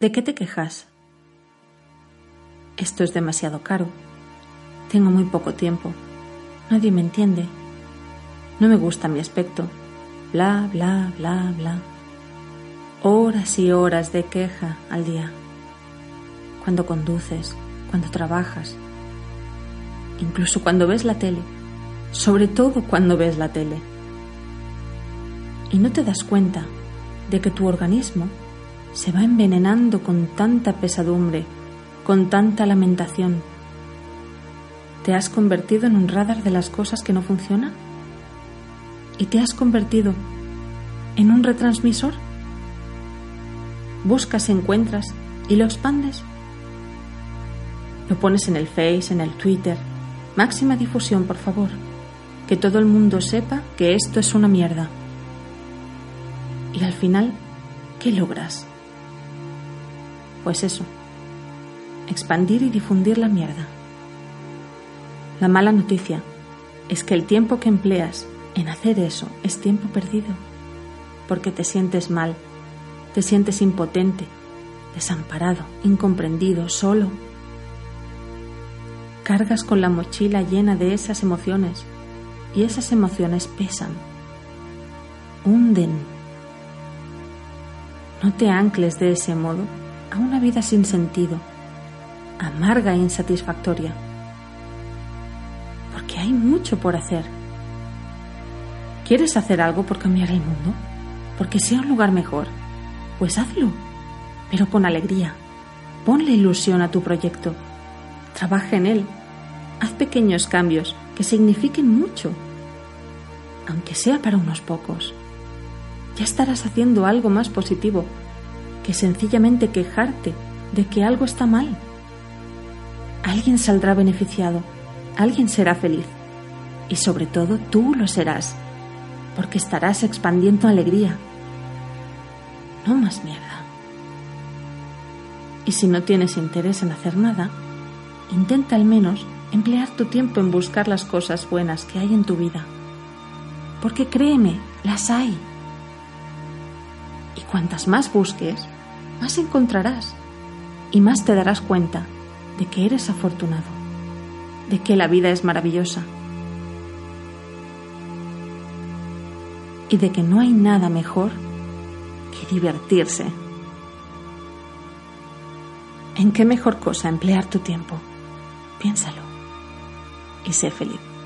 ¿De qué te quejas? Esto es demasiado caro. Tengo muy poco tiempo. Nadie me entiende. No me gusta mi aspecto. Bla, bla, bla, bla. Horas y horas de queja al día. Cuando conduces, cuando trabajas, incluso cuando ves la tele. Sobre todo cuando ves la tele. Y no te das cuenta de que tu organismo se va envenenando con tanta pesadumbre, con tanta lamentación. ¿Te has convertido en un radar de las cosas que no funcionan? ¿Y te has convertido en un retransmisor? Buscas, encuentras y lo expandes. Lo pones en el Face, en el Twitter. Máxima difusión, por favor. Que todo el mundo sepa que esto es una mierda. Y al final, ¿qué logras? Pues eso, expandir y difundir la mierda. La mala noticia es que el tiempo que empleas en hacer eso es tiempo perdido, porque te sientes mal, te sientes impotente, desamparado, incomprendido, solo. Cargas con la mochila llena de esas emociones y esas emociones pesan, hunden. No te ancles de ese modo a una vida sin sentido, amarga e insatisfactoria. Porque hay mucho por hacer. ¿Quieres hacer algo por cambiar el mundo? Porque sea un lugar mejor. Pues hazlo, pero con alegría. Ponle ilusión a tu proyecto. Trabaja en él. Haz pequeños cambios que signifiquen mucho, aunque sea para unos pocos. Ya estarás haciendo algo más positivo que sencillamente quejarte de que algo está mal. Alguien saldrá beneficiado, alguien será feliz y sobre todo tú lo serás, porque estarás expandiendo alegría. No más mierda. Y si no tienes interés en hacer nada, intenta al menos emplear tu tiempo en buscar las cosas buenas que hay en tu vida. Porque créeme, las hay. Cuantas más busques, más encontrarás y más te darás cuenta de que eres afortunado, de que la vida es maravillosa y de que no hay nada mejor que divertirse. ¿En qué mejor cosa emplear tu tiempo? Piénsalo y sé feliz.